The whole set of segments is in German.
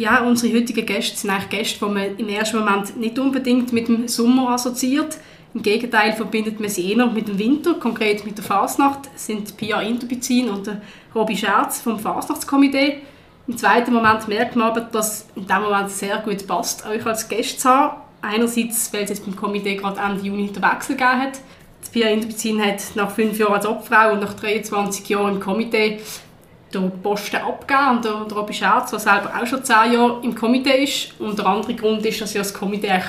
Ja, unsere heutigen Gäste sind eigentlich Gäste, die man im ersten Moment nicht unbedingt mit dem Sommer assoziiert. Im Gegenteil verbindet man sie eher mit dem Winter, konkret mit der Fasnacht, sind Pia Interbizin und der Robi Scherz vom Fasnachtskomitee. Im zweiten Moment merkt man aber, dass in diesem Moment sehr gut passt, euch als Gäste zu haben. Einerseits, weil es jetzt beim Komitee gerade Ende Juni den Wechsel gegeben hat. Die Pia Interbizin hat nach fünf Jahren als Obfrau und nach 23 Jahren im Komitee den Posten abgeben und der, der Robi Scherz, der selber auch schon zehn Jahre im Komitee ist. Und der andere Grund ist, dass ja das Komitee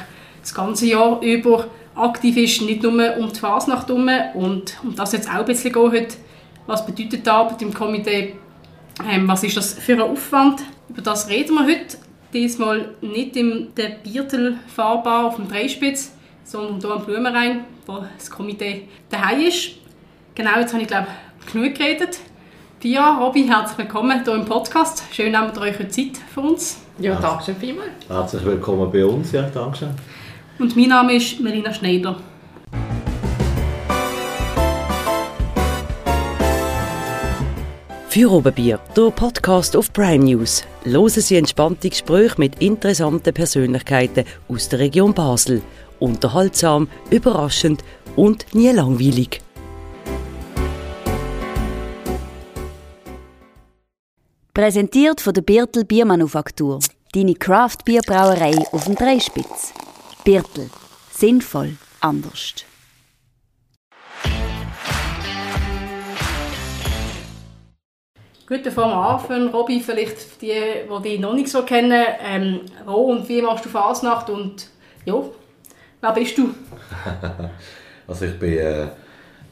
das ganze Jahr über aktiv ist, nicht nur um die Fasnacht herum. Und um das jetzt auch ein bisschen gehen heute, was bedeutet die Arbeit im Komitee, ähm, was ist das für ein Aufwand? Über das reden wir heute. Diesmal nicht in der Biertel Fahrbar auf dem Dreispitz, sondern hier am Blumenrhein, wo das Komitee daheim ist. Genau, jetzt habe ich glaube genug geredet. Pia, Robby, herzlich willkommen hier im Podcast. Schön, nehmt ihr euch Zeit für uns. Ja, danke schön vielmals. Herzlich willkommen bei uns, ja, danke schön. Und mein Name ist Melina Schneider. Für Oberbier, der Podcast auf Prime News. Hören Sie entspannte Gespräche mit interessanten Persönlichkeiten aus der Region Basel. Unterhaltsam, überraschend und nie langweilig. Präsentiert von der Birtel Biermanufaktur. Deine Craft-Bierbrauerei auf dem Dreispitz. Birtel. Sinnvoll. Anders. Gut, bevor wir anfangen, Robby, vielleicht für die, die dich noch nicht so kennen, ähm, wo und wie machst du Fasnacht und ja, wer bist du? also ich bin äh,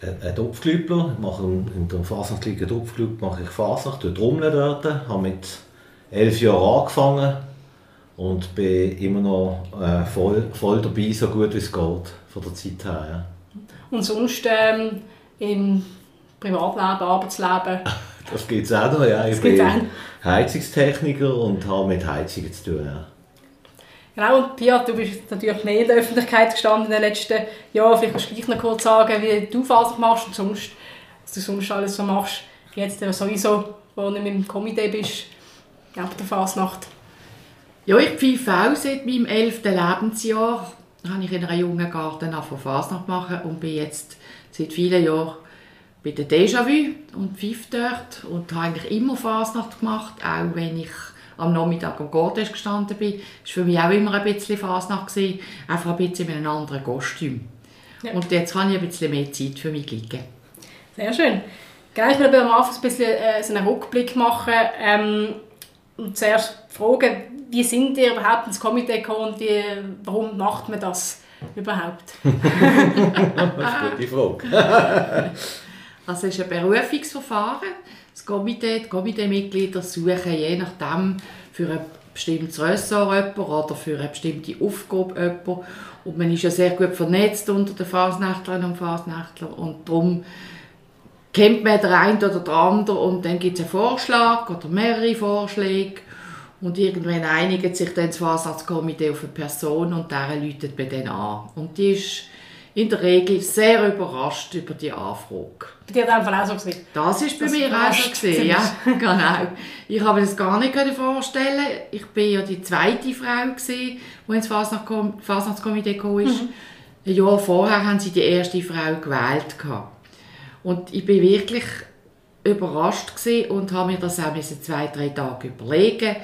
ein Topfklübler, ich mache in der Fasnachtsliga Topfklub mache ich Fasnacht, dort dort, habe mit elf Jahren angefangen und bin immer noch äh, voll, voll dabei, so gut wie es geht, von der Zeit her. Ja. Und sonst ähm, im Privatleben, Arbeitsleben? Das gibt es auch noch, ja. Ich bin Heizungstechniker und habe mit Heizungen zu tun. Ja. Genau, und Pia, du bist natürlich mehr in der Öffentlichkeit gestanden in den letzten Jahren. Vielleicht kannst du gleich noch kurz sagen, wie du Fasnacht machst und sonst, was du sonst alles so machst. Jetzt sowieso, wo du dem Komitee bist, ab der Fasnacht. Ja, ich pfeife auch seit meinem 11. Lebensjahr. Da habe ich in einem jungen Garten von Fasnacht machen und bin jetzt seit vielen Jahren bei der Déjà-vu und pfeife dort und habe eigentlich immer Fasnacht gemacht, auch wenn ich am Nachmittag am Garten gestanden bin. Das war für mich auch immer ein bisschen Fasnacht, gewesen, einfach ein bisschen mit einem anderen Kostüm. Ja. Und jetzt kann ich ein bisschen mehr Zeit für mich liegen. Sehr schön. Genau, ich will am Anfang ein bisschen äh, so einen Rückblick machen ähm, und zuerst fragen, wie sind ihr überhaupt ins Komitee gekommen und wie, warum macht man das überhaupt? das ist eine gute Frage. also es ist ein Berufungsverfahren. Das Komitee, die Komiteemitglieder suchen je nachdem für ein bestimmtes Ressort jemanden oder für eine bestimmte Aufgabe jemanden. Und man ist ja sehr gut vernetzt unter den Fasnächtlern und Fasnächtlern und darum kennt man den einen oder den anderen und dann gibt es einen Vorschlag oder mehrere Vorschläge und irgendwann einigt sich dann das Fasnachtskomitee auf eine Person und der läutet bei denen an. Und die ist in der Regel sehr überrascht über die Anfrage. Dir hat auch so gesehen? Das ist bei das mir auch so gesehen, ja, genau. Ich habe mir das gar nicht vorstellen Ich war ja die zweite Frau, gewesen, die ins Fasnachtskomitee gekommen ist. Mhm. Ein Jahr vorher haben sie die erste Frau gewählt. Und ich bin wirklich überrascht und habe mir das auch zwei, drei Tage überlegen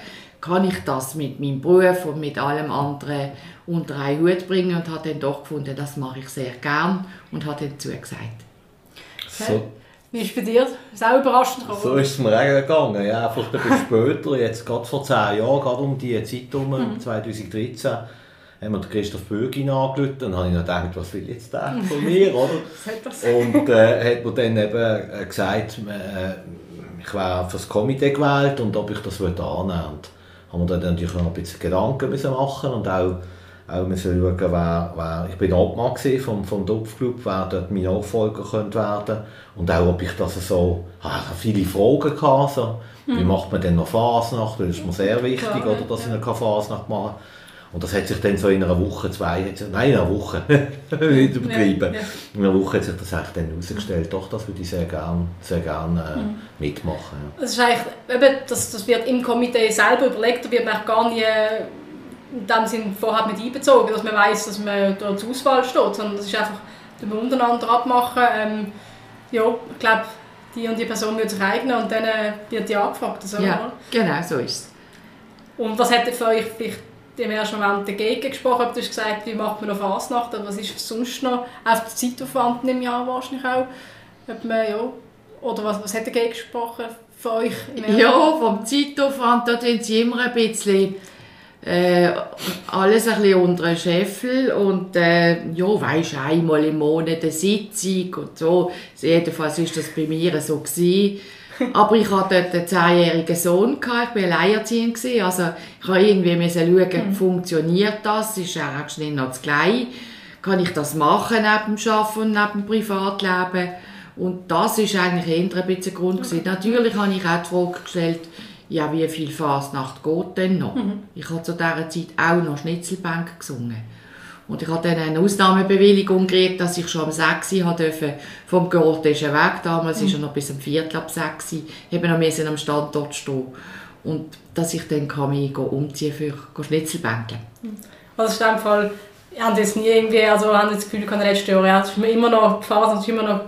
kann ich das mit meinem Beruf und mit allem anderen unter einen Hut bringen und habe dann doch gefunden, das mache ich sehr gern und habe dann zugesagt. So. Wie ist es bei dir? Ist auch überraschend So ist es mir auch gegangen. Ja, einfach ein bisschen später, jetzt gerade vor zehn Jahren, gerade um diese Zeit herum, mhm. 2013, haben wir Christoph Bögin angerufen und habe ich gedacht, was will jetzt der von mir, oder? und äh, hat mir dann eben äh, gesagt, äh, ich wäre für das Komitee gewählt und ob ich das annehmen würde haben wir dann natürlich noch ein bisschen Gedanken müssen machen und auch, auch müssen schauen, wer, wer, ich bin Obmann vom, vom Topfclub, wer dort mein Nachfolger könnte werden und auch, ob ich das so, habe viele Fragen gehabt, so, wie mhm. macht man denn noch Fasnacht, das ist mir sehr wichtig, Klar, oder, dass ja. ich eine Fasnacht mache Und das hat sich dann so in einer Woche, zwei, nein, in einer Woche, nicht übertrieben, ja, ja. in einer Woche hat sich das eigentlich dann herausgestellt, doch, das würde ich sehr gerne sehr gern, äh, mhm. mitmachen. Ja. Das, ist eigentlich, eben, das, das wird im Komitee selber überlegt, da wird man gar nicht dem Sinn vorher mit einbezogen, dass man weiß, dass man dort zur Auswahl steht, sondern das ist einfach, dass wir untereinander abmachen, ähm, ja, ich glaube, die und die Person wird sich eignen und dann äh, wird die angefragt. Also, ja, genau, so ist es. Und was hätte für euch vielleicht im ersten Moment dagegen gesprochen? Du hast gesagt, wie macht man noch Fasnacht, aber was ist sonst noch? Auf der Zeitaufwand im Jahr wahrscheinlich auch. Ob man, ja, oder was, was hat dagegen gesprochen für euch? Ja, vom Zeitaufwand, da tun sie immer ein bisschen äh, alles ein bisschen unter den Scheffel und äh, ja, weisst einmal im Monat eine Sitzung und so. Jedenfalls war das bei mir so gewesen. Aber ich hatte dort einen zehnjährigen Sohn, gehabt, ich war alleinerziehend, also ich musste irgendwie schauen, mhm. funktioniert das, ist er eigentlich noch das Gleiche, kann ich das machen neben dem Arbeiten und neben dem Privatleben und das ist eigentlich eher ein bisschen Grund gewesen. Natürlich habe ich auch die Frage gestellt, ja, wie viel Fasnacht geht denn noch? Mhm. Ich habe zu dieser Zeit auch noch Schnitzelbank gesungen. Und ich habe dann eine Ausnahmebewilligung gekriegt, dass ich schon um 6 Uhr durfte vom Gordischen Weg. Damals mhm. ist er noch bis um Viertel ab 6 Uhr. eben noch müssen am Standort stehen. Und dass ich dann kann mich umziehen für Schnitzelbänke. Mhm. Also in dem Fall, ich habe jetzt nie irgendwie, also habe das Gefühl, ich kann letztes Jahr, ja, es ist immer noch Phase, es ist immer noch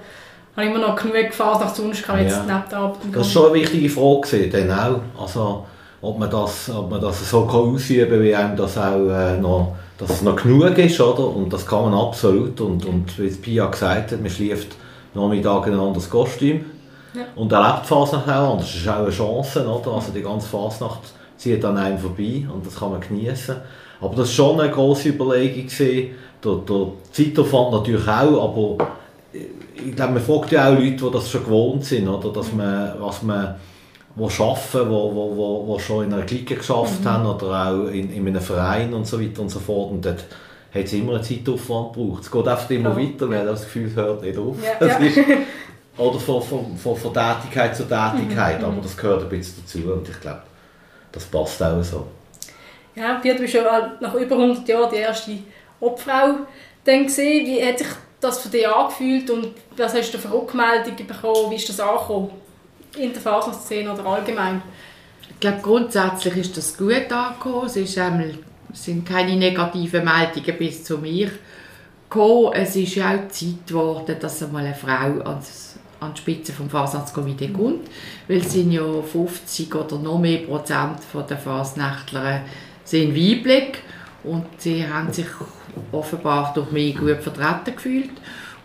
habe immer noch genug gefahren nach sonst kann jetzt ja. neben der Arbeit. Das ist schon eine wichtige Frage dann auch. Also, ob man das, ob man das so kann ausüben kann, wie einem das auch äh, noch, dass es noch genug ist, oder? Und das kann man absolut. Und, und wie Pia gesagt hat, man schläft Nachmittag in ein anderes Kostüm. Ja. Und erlebt die Fasnacht auch anders. Das ist auch eine Chance, oder? Also die ganze Fasnacht zieht an einem vorbei und das kann man genießen. Aber das war schon eine grosse Überlegung. Der, der Zeitaufwand natürlich auch, aber ich glaube, man fragt ja auch Leute, die das schon gewohnt sind, oder? Dass man, was man wo arbeiten, wo, wo, wo, wo schon in einer Clique geschafft mhm. haben oder auch in, in einem Verein und so weiter und so fort. Und dort hat es immer einen Zeitaufwand gebraucht. Es geht einfach immer ja. weiter, man hat das Gefühl, es hört nicht auf. Ja, ja. Ist, oder von, von, von, von Tätigkeit zu Tätigkeit, mhm. aber das gehört ein bisschen dazu und ich glaube, das passt auch so. Ja, Piet, du bist ja nach über 100 Jahren die erste Obfrau dann gesehen. Wie hat sich das für dich angefühlt und was hast du für Rückmeldungen bekommen? Wie ist das angekommen? In der Fasernszene oder allgemein? Ich glaube, grundsätzlich ist das gut angekommen. Es, ist einmal, es sind keine negativen Meldungen bis zu mir gekommen. Es ist ja auch Zeit geworden, dass einmal eine Frau ans, an die Spitze des Fasnachtskomitee kommt. Weil es sind ja 50 oder noch mehr Prozent der Fasnächtler sind weiblich und sie haben sich offenbar durch mich gut vertreten gefühlt.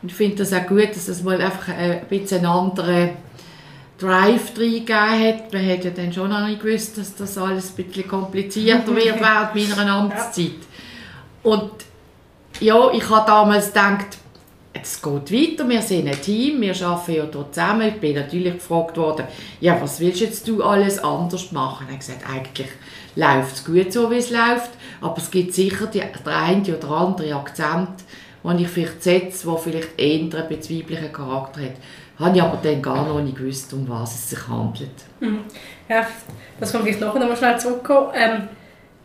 Und ich finde das auch gut, dass es mal einfach ein bisschen einen anderen Drive reingegeben hat. Man hat ja dann schon noch nicht gewusst, dass das alles ein bisschen komplizierter wird während meiner Amtszeit. Und ja, ich habe damals gedacht, es geht weiter, wir sind ein Team, wir arbeiten ja hier zusammen. Ich bin natürlich gefragt worden, ja, was willst jetzt du alles anders machen? Ich habe gesagt, eigentlich läuft es gut so, wie es läuft, aber es gibt sicher die, der eine oder andere Akzent, den ich vielleicht setze, der vielleicht eher einen bezweiblichen Charakter hat. Habe ich aber dann gar noch nicht gewusst, um was es sich handelt. Mhm. Ja, das kommt nachher noch mal schnell zurückkommen. Ähm,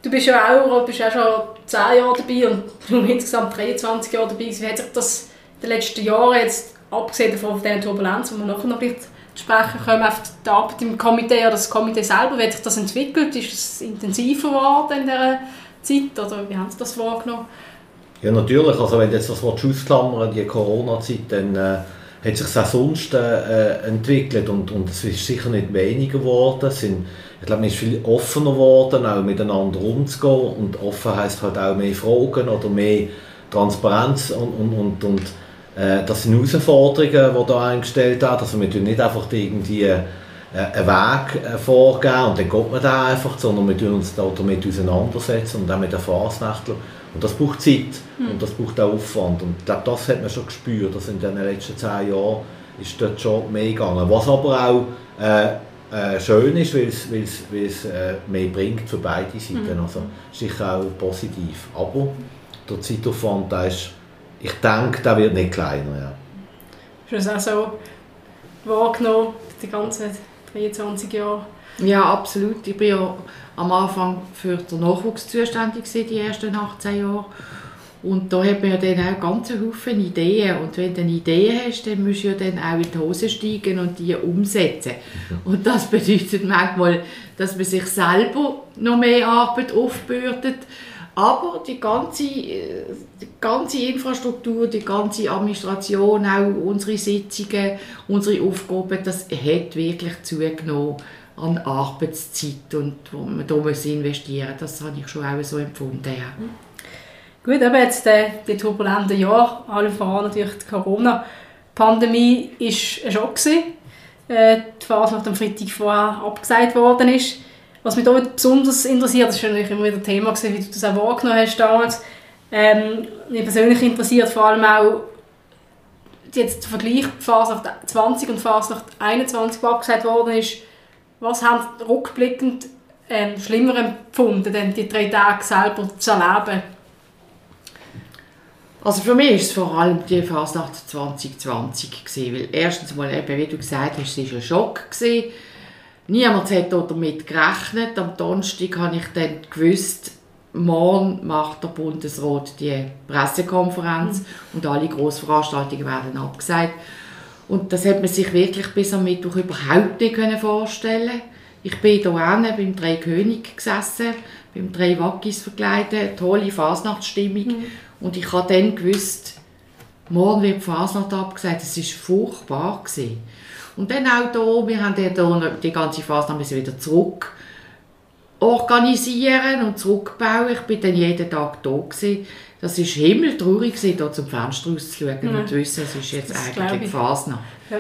du bist ja auch, bist ja schon 10 Jahre dabei und insgesamt 23 Jahre dabei. Wie hat sich das den letzten Jahren jetzt, abgesehen davon von dieser Turbulenz, wo wir nachher noch vielleicht sprechen kommen, auf die Arbeit im Komitee oder das Komitee selber, wie hat sich das entwickelt? Ist es intensiver geworden in dieser Zeit oder wie haben Sie das wahrgenommen? Ja, natürlich. Also wenn jetzt das ausklammern die Corona-Zeit, dann äh, hat sich auch sonst äh, entwickelt und, und es ist sicher nicht weniger geworden. Sind, ich glaube, man ist viel offener geworden, auch miteinander umzugehen und offen heisst halt auch mehr Fragen oder mehr Transparenz und, und, und, und äh, das sind Herausforderungen, die da eingestellt werden. Also wir tun nicht einfach irgendwie äh, einen Weg äh, vorgeben und dann geht man da einfach, sondern wir tun uns da damit auseinandersetzen und auch mit den Fasnächtlern. Und das braucht Zeit mhm. und das braucht auch Aufwand. Und ich glaube, das hat man schon gespürt, dass in den letzten zehn Jahren ist dort schon mehr gegangen. Was aber auch äh, schön ist, weil es äh, mehr bringt für beide Seiten. Mhm. Also sicher auch positiv. Aber der Zeitaufwand, der ist ich denke, der wird nicht kleiner. Ja. Hast du das auch so wahrgenommen, die ganzen 23 Jahre? Ja, absolut. Ich bin ja am Anfang für den Nachwuchs zuständig gewesen, die ersten 18 Jahre. Und da hat man ja dann auch ganz Haufen Ideen. Und wenn du eine Idee hast, dann musst du ja dann auch in die Hose steigen und die umsetzen. Und das bedeutet manchmal, dass man sich selber noch mehr Arbeit aufbürdet. Aber die ganze, äh, die ganze Infrastruktur, die ganze Administration, auch unsere Sitzungen, unsere Aufgaben, das hat wirklich zugenommen an Arbeitszeit und wo man da muss investieren Das habe ich schon auch so empfunden. Ja. Gut, aber jetzt äh, die turbulenten Jahre, alle voran natürlich die Corona-Pandemie, war ein Schock. Äh, die Phase nach dem Freitag vorher abgesagt worden ist. Was mich da besonders interessiert, das war natürlich immer wieder Thema, gewesen, wie du das auch wahrgenommen hast damals. Ähm, mich persönlich interessiert vor allem auch jetzt der Vergleich Fasnacht 20 und Fasnacht 21, die abgesagt worden ist. Was haben rückblickend ähm, schlimmer empfunden, denn die drei Tage selber zu erleben? Also für mich ist es vor allem die Fasnacht 2020 gewesen, weil erstens mal eben, wie du gesagt hast, es war ein Schock gewesen. Niemand hat damit gerechnet. Am Donnerstag habe ich dann gewusst, morgen macht der Bundesrat die Pressekonferenz mhm. und alle Grossveranstaltungen werden abgesagt. Und das hat man sich wirklich bis am Mittwoch überhaupt nicht vorstellen Ich bin hier hinten beim Drei König gesessen, beim Drei Wackis verkleidet, tolle Fasnachtsstimmung. Mhm. Und ich habe dann gewusst, morgen wird die Fasnacht abgesagt. Es war furchtbar. Gewesen. Und dann auch hier, wir haben hier die ganze Fasnacht wieder zurück organisieren und zurückbauen. Ich bin dann jeden Tag da gewesen. Das war himmeltraurig, hier zum Fenster rauszuschauen ja. und zu wissen, es ist jetzt das eigentlich die Fasnacht. Ja.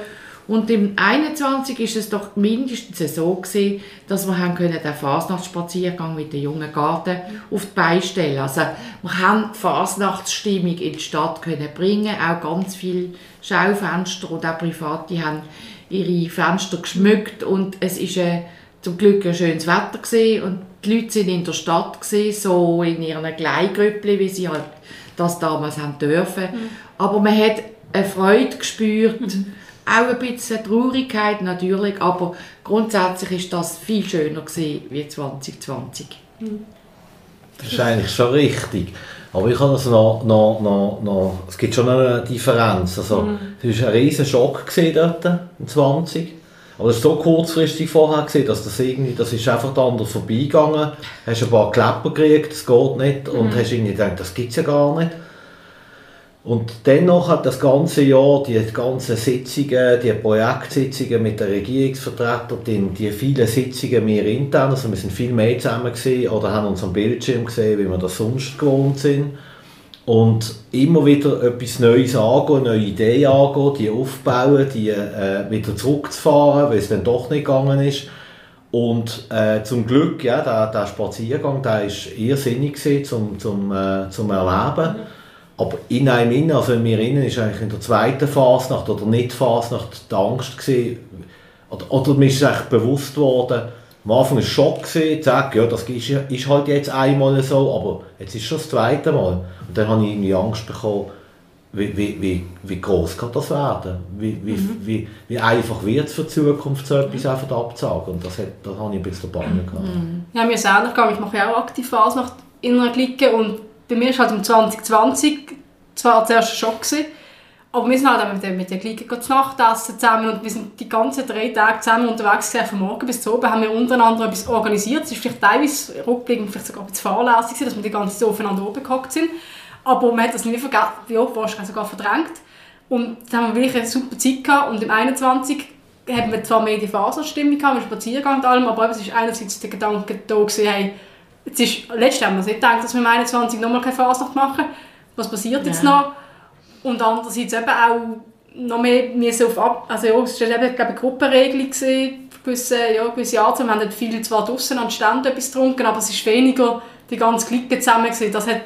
Und im 21 ist es doch mindestens so gewesen, dass wir haben können den Fasnachtsspaziergang mit den jungen Garten auf die Beine stellen. Also wir haben die Fasnachtsstimmung in die Stadt können bringen, auch ganz viele Schaufenster und auch Private haben ihre Fenster geschmückt und es ist äh, zum Glück ein schönes Wetter gewesen und die Leute sind in der Stadt gewesen, so in ihren Gleichgrüppli, wie sie halt das damals haben dürfen. Mhm. Aber man hat eine Freude gespürt. Mhm auch ein bisschen Traurigkeit natürlich, aber grundsätzlich ist das viel schöner gewesen wie 2020. Das ist eigentlich schon richtig. Aber ich habe also noch, noch, noch, noch, es gibt schon eine Differenz. Also, mhm. Es war ein riesiger Schock dort, im 20. Aber es ist so kurzfristig vorher gesehen, dass das irgendwie, das ist einfach dann vorbeigegangen. Du Hast ein paar Klepper gekriegt, das geht nicht. Und mhm. hast irgendwie gedacht, das gibt es ja gar nicht. Und dennoch hat das ganze Jahr die ganzen Sitzungen, die Projektsitzungen mit den Regierungsvertretern, die, vielen Sitzungen wir intern, also wir sind viel mehr zusammen gesehen oder haben uns am Bildschirm gesehen, wie wir das sonst gewohnt sind. Und immer wieder etwas Neues angehen, neue Ideen angehen, die aufbauen, die äh, wieder zurückzufahren, weil es dann doch nicht gegangen ist. Und äh, zum Glück, ja, der, der Spaziergang, der war irrsinnig gewesen, zum, zum, äh, zum Erleben. Aber in einem innen, also in mir innen, ist eigentlich in der zweiten Fasnacht oder nicht Fasnacht die Angst gewesen, oder, oder mir ist eigentlich bewusst worden, am Anfang war es Schock, gewesen, zu sagen, ja, das ist, ist halt jetzt einmal so, aber jetzt ist es schon das zweite Mal. Und dann habe ich irgendwie Angst bekommen, wie, wie, wie, wie groß kann das werden? Wie, wie, mhm. wie, wie einfach wird es für die Zukunft, so etwas mhm. einfach abzusagen? Und das, hat, das habe ich ein bisschen Bange gehabt. Mhm. Ja, mir ist ähnlich gegangen. Ich mache ja auch aktiv Fasnacht in einer Clique und bei mir war halt im 2020 zwar zuerst ein Schock, gewesen, aber wir sind halt mit der, mit der Clique zu Nacht essen zusammen und wir sind die ganzen drei Tage zusammen unterwegs gewesen. Von morgen bis zu oben haben wir untereinander etwas organisiert. Es ist vielleicht teilweise rückblickend vielleicht sogar ein fahrlässig, dass wir die ganze Zeit aufeinander oben gehockt sind. Aber man hat das nicht vergessen, ja, wahrscheinlich sogar verdrängt. Und dann haben wir wirklich eine super Zeit gehabt. Und im 21 haben wir zwar mehr die Faserstimmung gehabt, mit Spaziergang und allem, aber es ist einerseits der Gedanke da gewesen, hey, jetzt ist, letztes haben wir nicht gedacht, dass wir im 21 nochmal keine Fasnacht machen was passiert jetzt ja. noch? Und andererseits eben auch noch mehr müssen auf ab, also ja, es war eben glaube eine Gruppenregelung gewesen, gewisse, ja, gewisse Arten. Wir haben viele zwar draußen an Ständen etwas getrunken, aber es ist weniger die ganze Clique zusammen gewesen. Das hat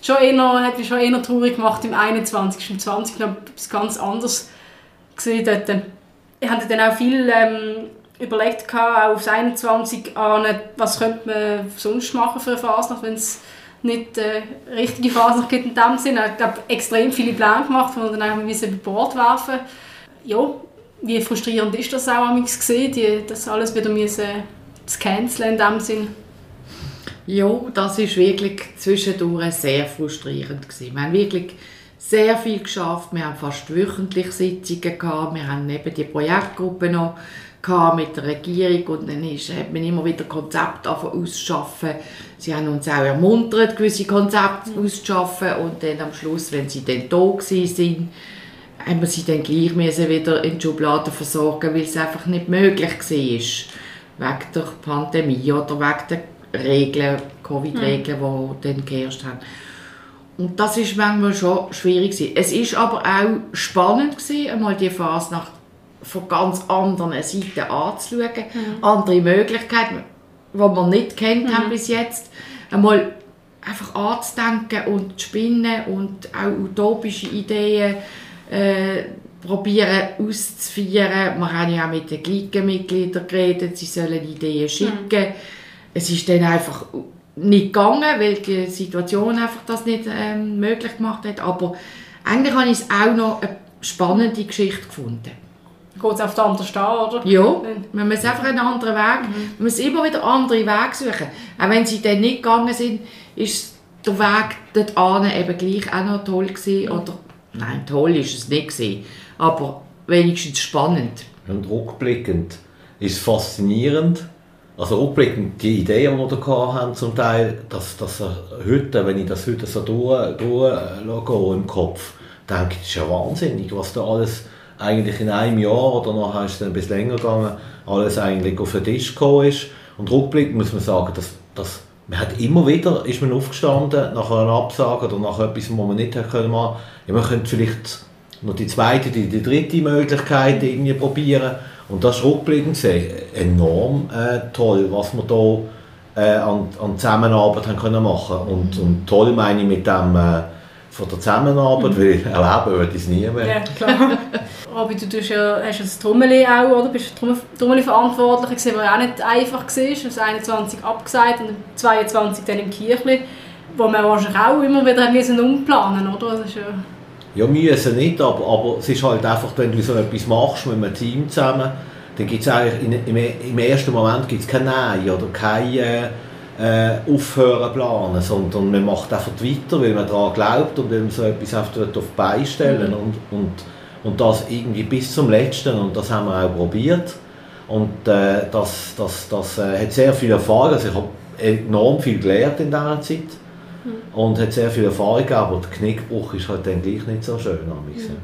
schon eher, hat mich schon eher traurig gemacht im 21. Im 20. noch etwas ganz anderes gesehen dort. Ich hatte dann auch viel ähm, überlegt gehabt, auch aufs 21 an, was könnte man sonst machen für eine Phase, wenn es nicht äh, richtige Phase gibt in dem Sinne. Ich habe extrem viele Pläne gemacht, die wir dann über Bord werfen Ja, wie frustrierend ist das auch gesehen, die, das alles wieder müssen zu canceln in dem Sinn? Ja, das ist wirklich zwischendurch sehr frustrierend gewesen. Wir haben wirklich sehr viel geschafft. Wir haben fast wöchentlich Sitzungen gehabt. Wir haben eben die Projektgruppe noch mit der Regierung und dann ist, hat man immer wieder Konzepte auszuschaffen. Sie haben uns auch ermuntert, gewisse Konzepte mhm. auszuschaffen und dann am Schluss, wenn sie dann da waren, haben wir sie dann gleich müssen wieder in die Schublade versorgen, weil es einfach nicht möglich war, wegen der Pandemie oder wegen der Regeln, Covid-Regeln, mhm. die dann geherrscht haben. Und das ist manchmal schon schwierig gewesen. Es ist aber auch spannend gewesen, einmal die Phase nach von ganz anderen Seiten anzuschauen, mhm. andere Möglichkeiten, die wir nicht kennt mhm. haben bis jetzt, einmal einfach anzudenken und zu spinnen und auch utopische Ideen äh, probieren auszuführen. Wir haben ja auch mit den Gliedermitgliedern geredet, sie sollen Ideen schicken. Mhm. Es ist dann einfach nicht gegangen, weil die Situation einfach das nicht ähm, möglich gemacht hat. Aber eigentlich habe ich es auch noch eine spannende Geschichte gefunden. Geht es auf der anderen stehen, oder? Ja, man muss einfach einen anderen Weg, mhm. man muss immer wieder andere Wege suchen. Auch wenn sie dann nicht gegangen sind, ist der Weg dorthin eben gleich auch noch toll gewesen. Mhm. Oder, nein, toll ist es nicht gewesen, aber wenigstens spannend. Und rückblickend ist es faszinierend, also rückblickend die Ideen, die wir da haben, zum Teil, dass, dass heute, wenn ich das heute so durch, durch im Kopf, denke ich, das ist ja wahnsinnig, was da alles eigentlich in einem Jahr oder nachher ist es ein bisschen länger gegangen, alles eigentlich auf den Tisch gekommen ist. Und rückblickend muss man sagen, dass, dass man hat immer wieder ist man aufgestanden nach einer Absage oder nach etwas, was man nicht machen können. Ja, man könnte vielleicht noch die zweite, die, die dritte Möglichkeit irgendwie probieren. Und das ist rückblickend gesehen enorm äh, toll, was wir da äh, an, an Zusammenarbeit haben können machen und, und toll meine ich mit dem äh, von der Zusammenarbeit, mhm. weil erleben würde ich es nie mehr. Ja, klar. Aber du tust ja, hast ja das Trommeli auch, oder? Bist Trommeli verantwortlich gewesen, was auch nicht einfach war. Du hast 21 abgesagt und 22 dann im Kirchli, wo man wahrscheinlich auch immer wieder müssen umplanen oder? Das ist ja ja, müssen nicht, aber, aber es ist halt einfach, wenn du so etwas machst mit einem Team zusammen, dann gibt es eigentlich in, im, im, ersten Moment gibt's kein Nein oder kein äh, äh, Aufhören planen, sondern man macht einfach weiter, weil man daran glaubt und weil man so etwas auf die Beine stellen mhm. und, und, und das irgendwie bis zum Letzten und das haben wir auch probiert und äh, das, das, das äh, hat sehr viel Erfahrung, also ich habe enorm viel gelernt in dieser Zeit mhm. und hat sehr viel Erfahrung gegeben, aber der Knickbruch ist halt dann gleich nicht so schön. Mhm.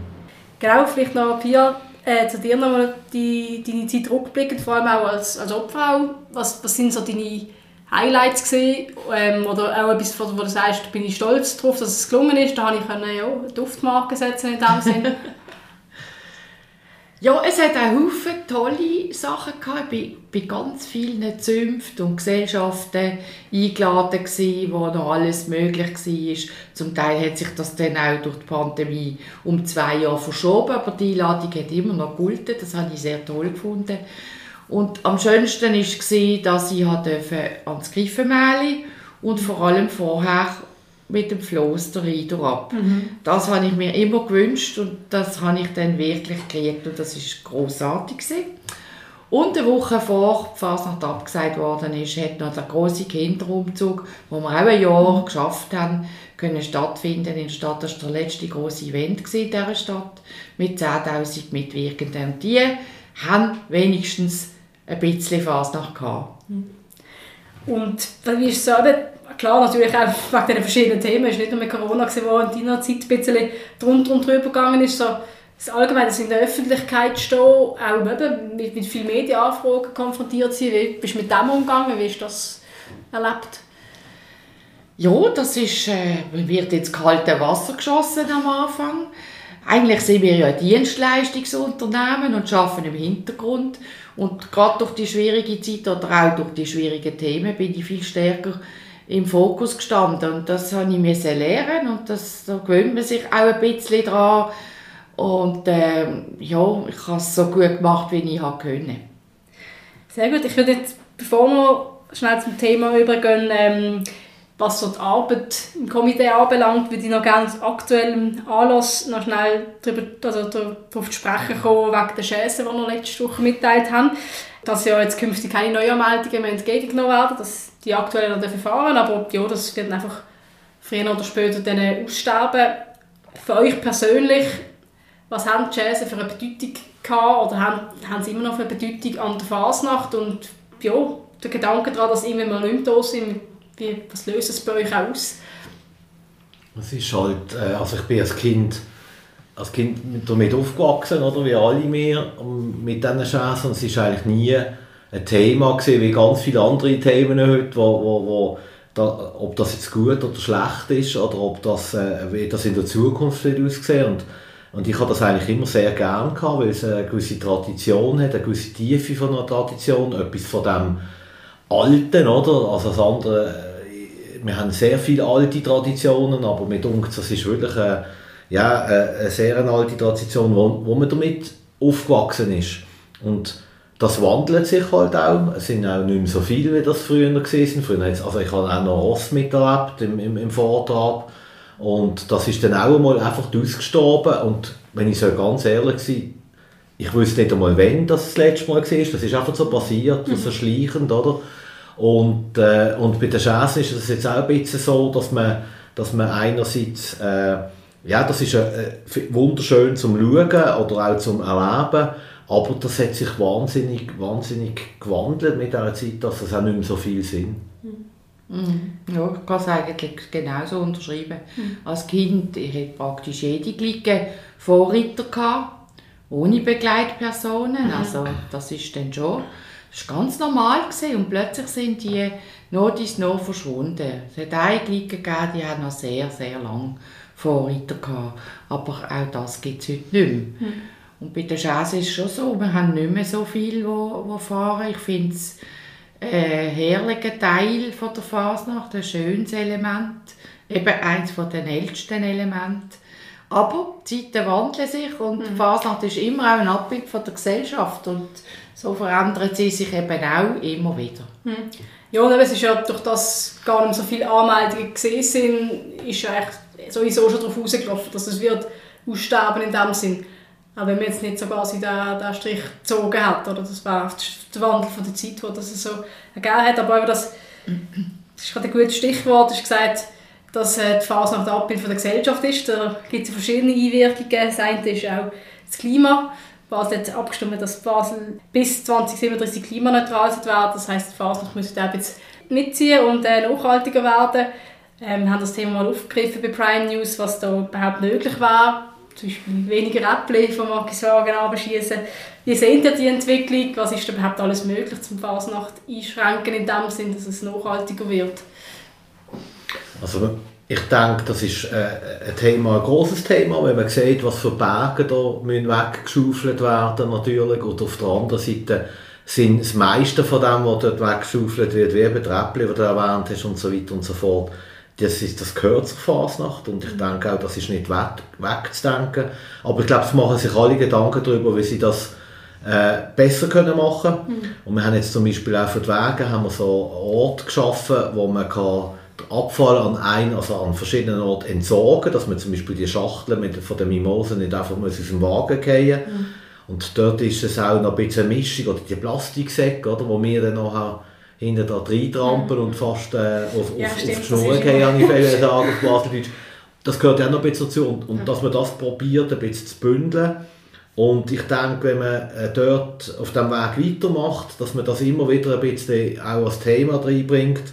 Genau, vielleicht noch Pia, äh, zu dir nochmal die, deine Zeit rückblickend, vor allem auch als, als Obfrau. Was, was sind so deine Highlights gesehen ähm, oder auch etwas, wo du sagst, bin ich stolz darauf, dass es gelungen ist. Da habe ich können, ja, Duftmarke setzen in dem Sinne. Ja, es hat auch viele tolle Sachen gehabt. Ich war bei ganz vielen Zünften und Gesellschaften eingeladen, gewesen, wo noch alles möglich war. Zum Teil hat sich das dann auch durch die Pandemie um zwei Jahre verschoben, aber die Einladung hat immer noch gegolten. Das habe ich sehr toll gefunden. Und am schönsten war, dass ich ans Griffenmähli und vor allem vorher mit dem Floß der Rieder ab. Mhm. Das habe ich mir immer gewünscht und das habe ich dann wirklich gekriegt und das war grossartig. Und eine Woche vor die Fasnacht abgesagt worden ist, hat noch der große Kinderumzug, wo wir auch ein Jahr geschafft haben, können stattfinden in der Stadt. Das war der letzte große Event in dieser Stadt mit 10'000 Mitwirkenden. Und die haben wenigstens ein bisschen Fasnacht gehabt. Und wie ist es so, klar, natürlich auch wegen den verschiedenen Themen, es war nicht nur mit Corona, gewesen, wo in deiner Zeit ein bisschen drunter und drüber gegangen ist, so das Allgemeine, dass in der Öffentlichkeit stehen, auch eben mit, mit vielen Medienanfragen konfrontiert sind. Wie bist du mit dem umgegangen? Wie hast du das erlebt? Ja, das ist, äh, wird ins kalte Wasser geschossen am Anfang. Eigentlich sind wir ja ein Dienstleistungsunternehmen und arbeiten im Hintergrund. Und gerade durch die schwierige Zeit oder auch durch die schwierigen Themen bin ich viel stärker im Fokus gestanden. Und das habe ich lernen und das, da gewöhnt man sich auch ein bisschen dran. Und ähm, ja, ich habe es so gut gemacht, wie ich konnte. Sehr gut. Ich würde jetzt, bevor wir schnell zum Thema übergehen, ähm, was so die Arbeit im Komitee anbelangt, würde ich noch gerne aus aktuellem Anlass noch schnell darüber, also darauf sprechen kommen, wegen der Schäse, die wir letzte Woche mitteilt haben. dass ja jetzt künftig keine Neuanmeldungen mehr entgegengenommen werden, dass die aktuell noch fahren aber ja, das wird einfach früher oder später dann aussterben. Für euch persönlich, was haben die Jazz für eine Bedeutung gehabt oder haben, haben sie immer noch eine Bedeutung an der Fasnacht und ja, der Gedanke daran, dass immer mal nicht da sind, wie, was löst es bei euch aus? Es ist halt, äh, also ich bin als Kind, als Kind damit aufgewachsen, oder, wie alle wir, mit diesen Chancen es ist eigentlich nie ein Thema gewesen, wie ganz viele andere Themen heute, wo, wo, wo da, ob das jetzt gut oder schlecht ist oder ob das, äh, wie das in der Zukunft wird aussehen und und ich habe das eigentlich immer sehr gern gehabt, weil es eine gewisse Tradition hat, eine gewisse Tiefe von einer Tradition, etwas von dem Alten, oder? Also das andere, wir haben sehr viele alte Traditionen, aber mit uns, das ist wirklich eine, ja, eine sehr alte Tradition, wo, wo man damit aufgewachsen ist. Und das wandelt sich halt auch. Es sind auch nicht mehr so viele, wie das früher gewesen früher Also ich habe auch noch Ross miterlebt im, im, im Vortrag. Und das ist dann auch einmal einfach ausgestorben. Und wenn ich so ganz ehrlich sein ich wusste nicht einmal, wann das das letzte Mal war. Das ist einfach so passiert, mhm. so schleichend, oder? Und, äh, und bei der Jazz ist es jetzt auch ein bisschen so, dass man, dass man einerseits, äh, ja, das ist äh, wunderschön zum Schauen oder auch zum Erleben, aber das hat sich wahnsinnig, wahnsinnig gewandelt mit dieser Zeit, dass es auch nicht mehr so viel sind. Mhm. Ja, ich kann es eigentlich genauso unterschreiben. Mhm. Als Kind ich hatte praktisch jede Glicke Vorritter, gehabt, ohne Begleitpersonen. Mhm. Also das ist dann schon das ist ganz normal gewesen. und plötzlich sind die Notis noch verschwunden. Es hat eine Glicke gegeben, die hat noch sehr, sehr lange Vorritter gehabt. Aber auch das gibt es heute nicht mehr. Mhm. Und bei der Jazz ist es schon so, wir haben nicht mehr so viel, wo, wo fahren. Ich finde es ein herrlicher Teil von der Fasnacht, ein schönes Element, eben eines der ältesten Elemente. Aber die Zeiten wandeln sich und mhm. die Fasnacht ist immer auch ein Abbild von der Gesellschaft und so verändert sie sich eben auch immer wieder. Mhm. Ja, und es ist ja durch das gar nicht so viele Anmeldungen gesehen sind, ist ja sowieso schon darauf rausgelaufen, dass es wird aussterben in dem Sinn. Auch wenn man jetzt nicht so quasi den, den Strich gezogen hat, oder das war der Wandel von der Zeit, wo das so ergeben hat, aber das, das ist gerade ein gutes Stichwort, ist gesagt, dass äh, die Phase nach der Abbild von der Gesellschaft ist. Da gibt es verschiedene Einwirkungen. Das eine ist auch das Klima. Basel hat abgestimmt, dass Basel bis 2037 klimaneutral werden Das heisst, die Fasnacht müsste da jetzt mitziehen und äh, nachhaltiger werden. Ähm, wir haben das Thema mal aufgegriffen bei Prime News, was da überhaupt möglich war zum Beispiel weniger Äpfel von Markiswagen abschießen. Wie seht ihr die Entwicklung? Was ist überhaupt alles möglich zum Fasnacht einschränken in dem Sinn, dass es nachhaltiger wird? Also ich denke, das ist äh, ein Thema, ein großes Thema, wenn man sieht, was für Berge da müssen weggeschaufelt werden natürlich. Und auf der anderen Seite sind das meiste von dem, was dort weggeschaufelt wird, wie eben Äpfel, die du erwähnt hast und so weiter und so fort, das, ist, das gehört zur Fasnacht und ich denke auch, das ist nicht weg, wegzudenken. Aber ich glaube, es machen sich alle Gedanken darüber, wie sie das äh, besser können machen können. Mhm. Und wir haben jetzt zum Beispiel auch für die Wege haben wir so einen Ort geschaffen, wo man kann Abfall an ein, also an verschiedenen Orten entsorgen, dass man zum Beispiel die Schachteln mit, von den Mimosen nicht einfach aus dem Wagen fallen mhm. Und dort ist es auch noch ein bisschen eine Mischung, oder die Plastiksäcke, oder, wo wir dann nachher hinter da reintrampeln mhm. und fast äh, auf, ja, auf, stimmt, auf die Schnur gehen, habe ich sagen, auf. Das gehört ja auch noch ein bisschen dazu. Und, und ja. dass man das probiert, ein bisschen zu bündeln. Und ich denke, wenn man äh, dort auf dem Weg weitermacht, dass man das immer wieder ein bisschen auch als Thema reinbringt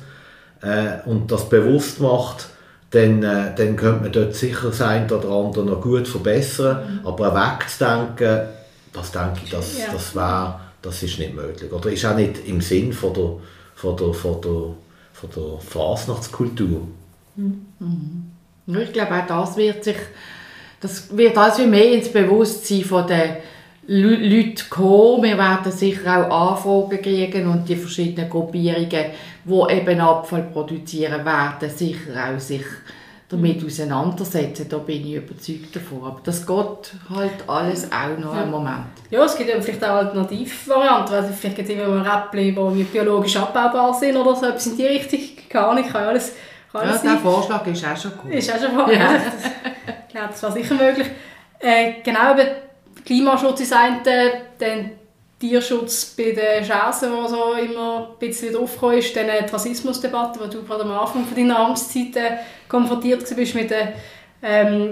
äh, und das bewusst macht, dann, äh, dann könnte man dort sicher sein oder andere noch gut verbessern. Mhm. Aber wegzudenken, das denke ich, das, ja. das, wär, das ist nicht möglich. Oder ist auch nicht im Sinn von der von der, von der, von der Fasnachtskultur. Mhm. Ich glaube, auch das wird sich das wird also mehr ins Bewusstsein von den Leuten kommen. Wir werden sicher auch Anfragen kriegen und die verschiedenen Gruppierungen, die eben Abfall produzieren, werden sicher auch sich damit auseinandersetzen. Da bin ich überzeugt davon. Aber das geht halt alles auch noch ja. im Moment. Ja, es gibt ja vielleicht auch Alternativvarianten. Also vielleicht gibt es immer Räppchen, die biologisch abbaubar sind oder so etwas in die Richtung. Gar nicht, kann alles, kann alles ja, der Vorschlag ist auch schon cool. Ist auch schon cool. Ja. glaube, das war sicher möglich. Äh, genau, über Klimaschutz ist eine, dann Tierschutz bei den Chancen, die so immer ein bisschen draufgekommen ist, dann die Rassismusdebatte, wo du gerade am Anfang von deiner Amtszeit äh, konfrontiert bist mit der ähm,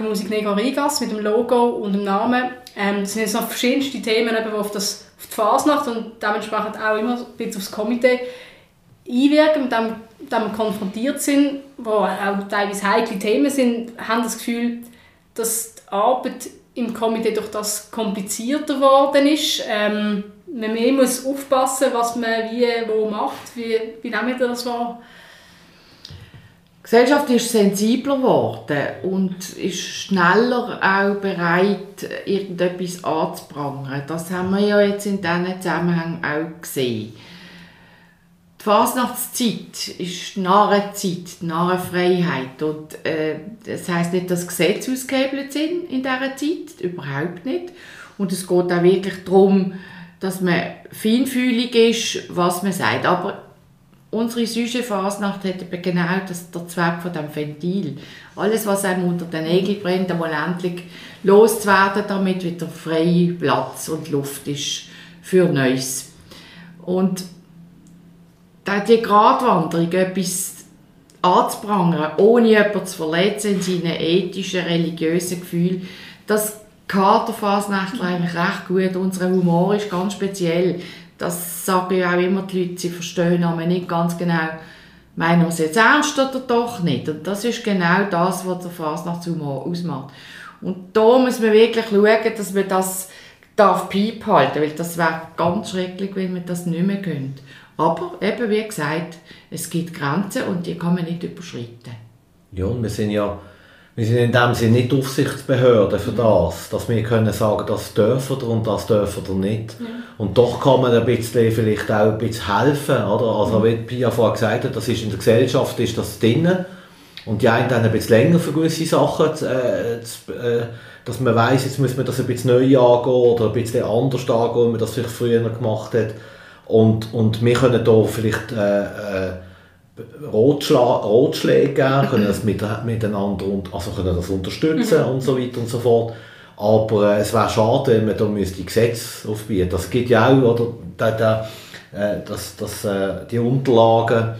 Musik Nego Rigas, mit dem Logo und dem Namen. Ähm, das sind jetzt noch verschiedenste Themen, die auf, das, auf die Fasnacht und dementsprechend auch immer ein bisschen aufs Komitee einwirken, mit dem, dem wir konfrontiert sind, wo auch teilweise heikle Themen sind, haben das Gefühl, dass die Arbeit im Komitee durch das komplizierter geworden ist. Ähm, man mehr muss aufpassen, was man wie wo macht. Wie, wie nehmt ihr das wahr? Die Gesellschaft ist sensibler geworden und ist schneller auch bereit, irgendetwas anzuprangern. Das haben wir ja jetzt in diesen Zusammenhängen auch gesehen. Die Fasnachtszeit ist Narrenzeit, Narrenfreiheit. Und äh, das heisst nicht, dass Gesetze ausgehebelt sind in dieser Zeit, überhaupt nicht. Und es geht auch wirklich darum, dass man feinfühlig ist, was man sagt. Aber unsere süße Fasnacht hat eben genau das, der Zweck von dem Ventil. Alles, was einem unter den Nägeln brennt, einmal endlich loszuwerden, damit wieder frei Platz und Luft ist für Neues. Und die Gratwanderung, etwas anzuprangern, ohne jemanden zu verletzen in seinen ethischen, religiösen Gefühlen, das kann der Fasnächtler eigentlich recht gut. Unser Humor ist ganz speziell. Das sagen ja auch immer die Leute, sie verstehen aber nicht ganz genau, meinen wir es jetzt ernst oder doch nicht. Und das ist genau das, was der Fasnachtshumor ausmacht. Und da muss man wirklich schauen, dass man das darf piep halten, weil das wäre ganz schrecklich, wenn man das nicht mehr könnte. Aber eben, wie gesagt, es gibt Grenzen und die kann man nicht überschreiten. Ja, und wir sind ja wir sind in dem Sinne nicht Aufsichtsbehörde für das, dass wir können sagen, das dürfen wir und das dürfen wir nicht. Ja. Und doch kann man ein bisschen vielleicht auch ein bisschen helfen, oder? Also wie Pia vorher gesagt hat, das ist in der Gesellschaft ist das drin und die einen dann ein bisschen länger für gewisse Sachen, äh, äh, dass man weiß, jetzt muss man das ein bisschen neu angehen oder ein bisschen anders angehen, als man das vielleicht früher gemacht hat. Und, und wir können da vielleicht äh, äh, Rotschläge geben, können das mit, miteinander und, also können das unterstützen mhm. und so weiter und so fort. Aber äh, es wäre schade, wenn man da müsste Gesetze aufbieten. Das gibt ja auch, oder, da, da, äh, dass, dass äh, die Unterlagen,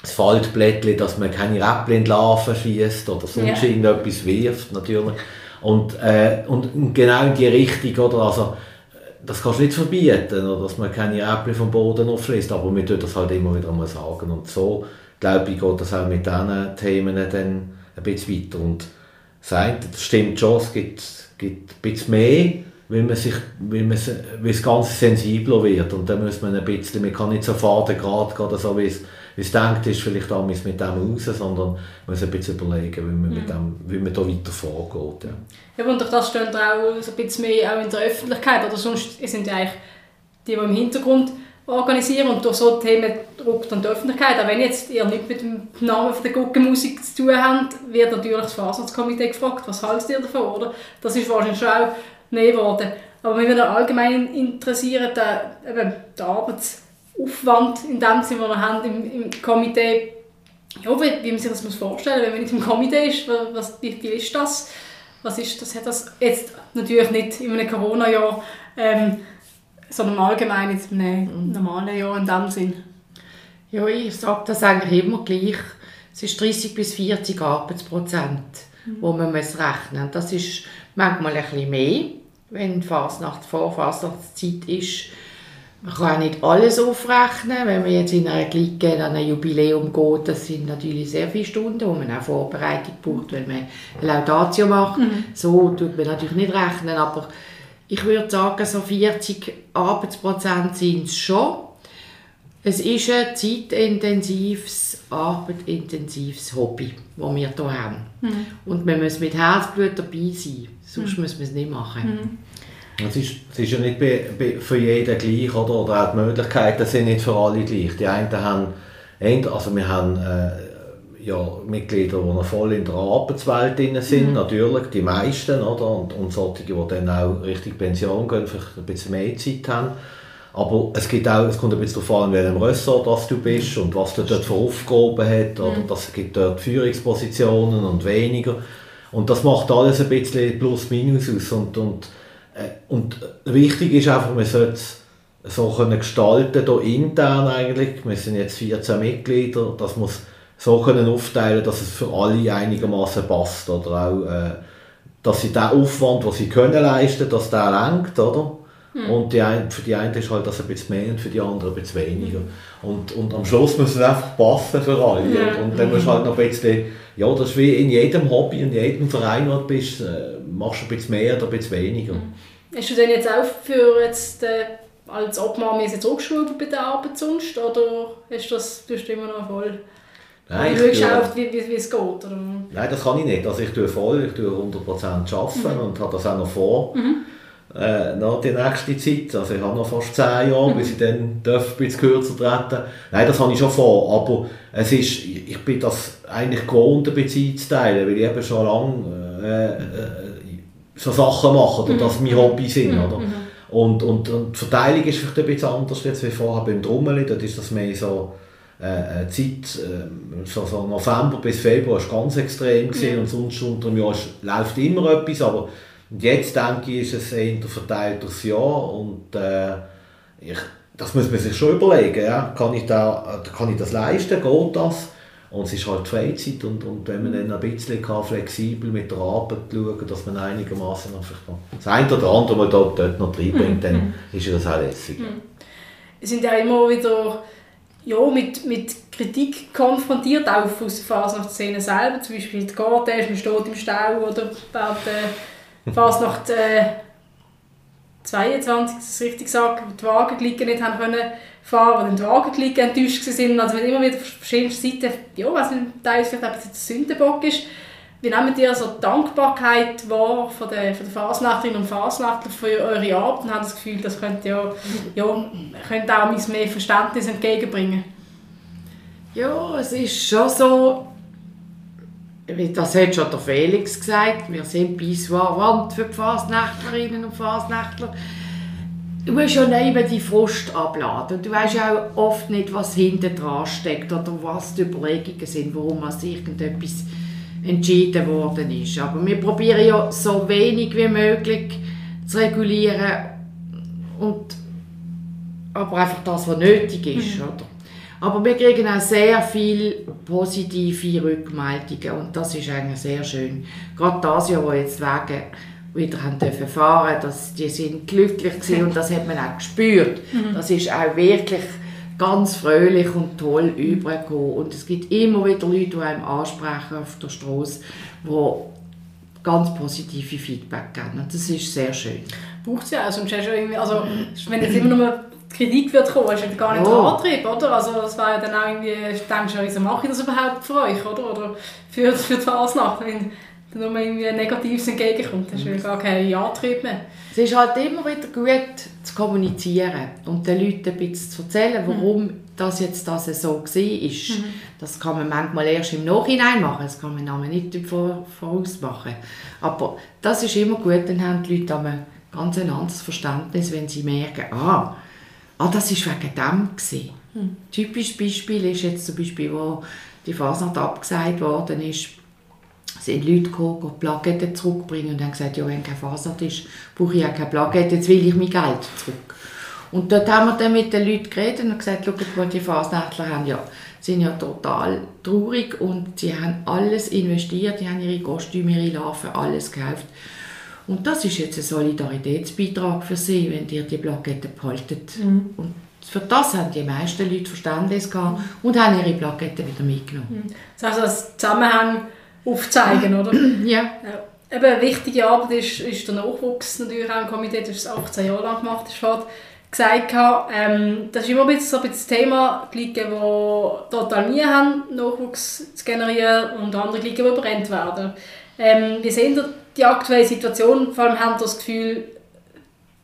das Faltblättchen, dass man keine Äpfel in die Larven schießt oder sonst ja. irgendetwas wirft, natürlich. Und, äh, und genau in die Richtung, oder, also, das kannst du nicht verbieten, oder, dass man keine Äpfel vom Boden aufschließt, aber wir tun das halt immer wieder mal sagen. Und so, glaube ich, geht das auch mit diesen Themen dann ein bisschen weiter. Und sagt, das stimmt schon, es gibt, gibt ein bisschen mehr, weil, man sich, weil, man, weil das Ganze sensibler wird. Und dann muss man ein bisschen, man kann nicht so faden gerade, gerade so wie es es denkt, ist vielleicht auch mit dem raus, sondern man muss ein bisschen überlegen, wie man, mit mhm. dem, wie man da weiter vorgeht. Ja. ja, und durch das stehen auch so ein bisschen mehr auch in der Öffentlichkeit, oder sonst sind ja eigentlich die, die im Hintergrund organisieren und durch so Themen druckt dann die Öffentlichkeit. Auch wenn jetzt ihr nicht mit dem Namen der Guckenmusik zu tun habt, wird natürlich das Faserkomitee gefragt, was haltet ihr davon, oder? Das ist wahrscheinlich schon auch mehr geworden. Aber mich würde allgemein interessieren, der, eben, der Arbeits Aufwand in dem Sinne, den wir haben im, im Komitee, ja, wie, wie man sich das muss vorstellen wenn man nicht im Komitee ist, was, wie, wie ist das? Was ist das? Hat das jetzt natürlich nicht in einem Corona-Jahr, ähm, sondern allgemein in einem mhm. normalen Jahr in dem Sinn? Ja, ich sage das eigentlich immer gleich. Es ist 30 bis 40 Arbeitsprozent, mhm. wo man muss rechnen muss. Das ist manchmal ein bisschen mehr, wenn Fasnacht vor Fasnachtszeit ist man kann nicht alles aufrechnen. Wenn man jetzt in einer Clique an ein Jubiläum geht, das sind natürlich sehr viele Stunden, wo man auch Vorbereitung braucht, wenn man eine Laudatio macht. Mhm. So tut man natürlich nicht rechnen, aber ich würde sagen, so 40 Arbeitsprozent sind es schon. Es ist ein zeitintensives, arbeitsintensives Hobby, das wir hier haben. Mhm. Und man muss mit Herzblut dabei sein, sonst mhm. muss man es nicht machen. Es ist, es ist ja nicht für jeden gleich, oder? oder auch die Möglichkeiten sind nicht für alle gleich. Die einen haben, also wir haben äh, ja, Mitglieder, die noch voll in der Arbeitswelt drin sind, mhm. natürlich, die meisten, oder? Und, und solche, die dann auch richtig Pension gehen, vielleicht ein bisschen mehr Zeit haben. Aber es, gibt auch, es kommt ein bisschen darauf an, in welchem Ressort das du bist und was du dort für Aufgaben hast. Oder mhm. das gibt dort Führungspositionen und weniger. Und das macht alles ein bisschen plus minus aus. Und, und und wichtig ist einfach, man sollte es so können gestalten hier intern eigentlich. Wir sind jetzt 14 Mitglieder, wir es so können aufteilen, dass es für alle einigermaßen passt oder auch, äh, dass sie den Aufwand, den sie können leisten, dass der lenkt, oder? Mhm. Und die ein, für die einen ist halt das ein bisschen mehr und für die anderen ein bisschen weniger. Und, und am Schluss muss es einfach passen für alle. Ja. Und dann musst du halt noch ein bisschen, ja, das ist wie in jedem Hobby, in jedem Verein, wo du bist, äh, machst du ein bisschen mehr oder ein bisschen weniger. Mhm. Hast du denn jetzt auch für jetzt, äh, als Obmann jetzt zurückgeschraubt bei der Arbeit sonst, oder ist das, tust du immer noch voll? Nein, du schaust, wie, wie, wie es geht? Oder? Nein, das kann ich nicht. Also ich tue voll, ich tue 100% arbeiten mhm. und habe das auch noch vor. Mhm äh, noch die nächste Zeit. Also ich habe noch fast zehn Jahre, bis ich dann darf, bisschen kürzer treten Nein, das habe ich schon vor, aber es ist, ich bin das eigentlich gewohnt, ein bisschen einzuteilen, weil ich eben schon lange äh, äh, so Sachen mache, oder mhm. dass mein Hobby sind. Mhm. Oder? Mhm. Und, und, und die Verteilung ist vielleicht ein bisschen anders jetzt wie vorher beim Trommeln, dort ist das mehr so äh, äh Zeit, äh, so, so November bis Februar war ganz extrem gewesen, mhm. und sonst unter dem Jahr läuft immer etwas, aber und jetzt denke ich, ist es eher verteilt durchs Jahr und äh, ich, das muss man sich schon überlegen. Ja? Kann, ich da, kann ich das leisten? Geht das? Und es ist halt Freizeit und, und wenn man dann ein bisschen kann, flexibel mit der Arbeit schauen dass man einigermaßen das eine oder andere mal dort, dort noch reinbringt, dann mhm. ist das auch lässig. Mhm. Wir sind ja immer wieder ja, mit, mit Kritik konfrontiert, auch aus der Phase nach Szene selber, zum Beispiel die Garten, man steht im Stau oder baut äh, fast nach der 22, das ist richtig gesagt, die Wagenglieder nicht haben können fahren, weil die Wagenglieder enttäuscht waren. Also wenn immer wieder von verschiedensten Seiten, ja, was teilweise vielleicht ein bisschen Sündenbock ist, wie nehmt ihr so Dankbarkeit wahr von den, von den Fasnachtlerinnen und Fasnachtler für eure Arbeit und habt das Gefühl, das könnte ja, ja könnte auch mehr Verständnis entgegenbringen? Ja, es ist schon so, das hat schon der Felix gesagt, wir sind Bissoir-Wand für die Fasnächtlerinnen und Fasnächtler. Du musst ja neben die Frust abladen. Du weißt auch oft nicht, was hinten dran steckt oder was die Überlegungen sind, warum man irgendetwas entschieden worden ist. Aber wir probieren ja so wenig wie möglich zu regulieren und aber einfach das, was nötig ist. Mhm. Oder? Aber wir kriegen auch sehr viele positive Rückmeldungen und das ist eigentlich sehr schön. Gerade das Jahr, wo jetzt Wege wieder haben dürfen fahren, dass die sind glücklich gewesen und das hat man auch gespürt. Mhm. Das ist auch wirklich ganz fröhlich und toll übergekommen und es gibt immer wieder Leute, die einem ansprechen auf der Straße, die ganz positive Feedback geben und das ist sehr schön. Braucht es ja auch, sonst hast du irgendwie, also wenn jetzt immer nur Kritik wird kommen, ist ja gar nicht oh. der Antrieb, oder? Also das wäre ja dann auch irgendwie, denkst du, wieso mache ich das überhaupt für euch, oder? Oder für, für die Fasnacht, wenn dann nur irgendwie Negatives entgegenkommt, dann ist ja gar kein Antrieb mehr. Es ist halt immer wieder gut zu kommunizieren und den Leuten ein bisschen zu erzählen, warum mhm. das jetzt das so war. Mhm. Das kann man manchmal erst im Nachhinein machen, das kann man aber nicht voraus machen. Aber das ist immer gut, dann haben die Leute ein ganz anderes Verständnis, wenn sie merken, ah, ah, das war wegen dem. Gewesen. Hm. Typisches Beispiel ist jetzt zum Beispiel, wo die Fasnacht abgesagt worden ist, sind Leute gekommen, die Plaketten zurückbringen und haben gesagt, ja, wenn keine Fasnacht ist, brauche ich ja keine Plakette, jetzt will ich mein Geld zurück. Und dort haben wir dann mit den Leuten geredet und gesagt, schau, die Fasnächtler haben ja, sind ja total traurig und sie haben alles investiert, die haben ihre Kostüme, ihre Larven, alles gekauft. Und das ist jetzt ein Solidaritätsbeitrag für sie, wenn ihr die Plakette behaltet. Mhm. Und für das haben die meisten Leute Verständnis gehabt und haben ihre Plakette wieder mitgenommen. Mhm. Das heißt, das Zusammenhang aufzeigen, oder? ja. ja. Eben eine wichtige Arbeit ist, ist der Nachwuchs natürlich auch im Komitee, das ist 18 Jahre lang gemacht, ist halt gesagt ähm, das ist immer ein bisschen, so ein bisschen das Thema, die Ligen, die total nie haben, Nachwuchs zu generieren und andere Ligen, die überrennt werden. Ähm, wie sehen die aktuelle Situation, vor allem haben das Gefühl,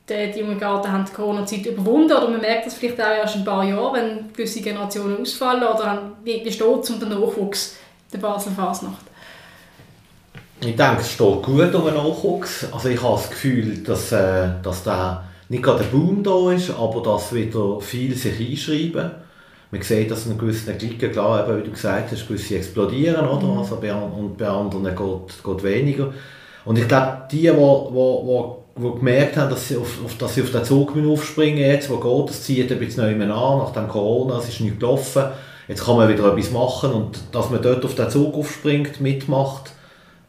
die, die jungen Garten haben die Corona-Zeit überwunden oder man merkt das vielleicht auch erst in ein paar Jahren, wenn gewisse Generationen ausfallen oder wie, wie steht es um den Nachwuchs der Basler Fasnacht? Ich denke, es steht gut um den Nachwuchs. Also ich habe das Gefühl, dass, äh, dass da nicht gerade ein Boom da ist, aber dass wieder viele sich einschreiben. Man sieht, dass in gewissen Klicken, klar, eben, wie du gesagt hast, gewisse explodieren, oder? Mhm. Also bei, und bei anderen geht, geht weniger. Und ich glaube, die, die, die, wo gemerkt haben, dass sie auf, auf, dass sie auf den Zug aufspringen jetzt, wo geht, das zieht ein bisschen neu an, nach dem Corona, es ist nicht gelaufen, jetzt kann man wieder etwas machen und dass man dort auf den Zug aufspringt, mitmacht,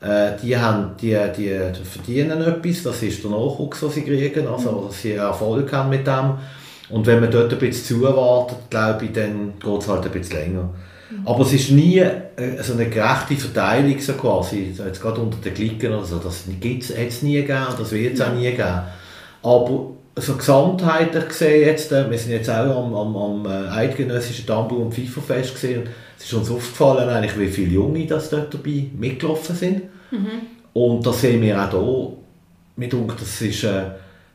äh, die, haben, die, die, die verdienen etwas, das ist der Nachwuchs, den sie kriegen, also dass sie Erfolg haben mit dem und wenn man dort ein bisschen zuwartet, glaube ich, dann geht es halt ein bisschen länger. Aber es ist nie äh, so eine gerechte Verteilung so quasi, jetzt gerade unter den Klicken oder so, das gibt es nie gegeben, das wird es auch nie geben. Aber so gesamtheitlich gesehen jetzt, äh, wir sind jetzt auch am, am, am äh, eidgenössischen Tambour- und Pfeiferfest gesehen und es ist uns aufgefallen eigentlich, wie viele Junge das dort dabei mitgelaufen sind. Mhm. Und das sehen wir auch hier. Mit uns, das ist, äh,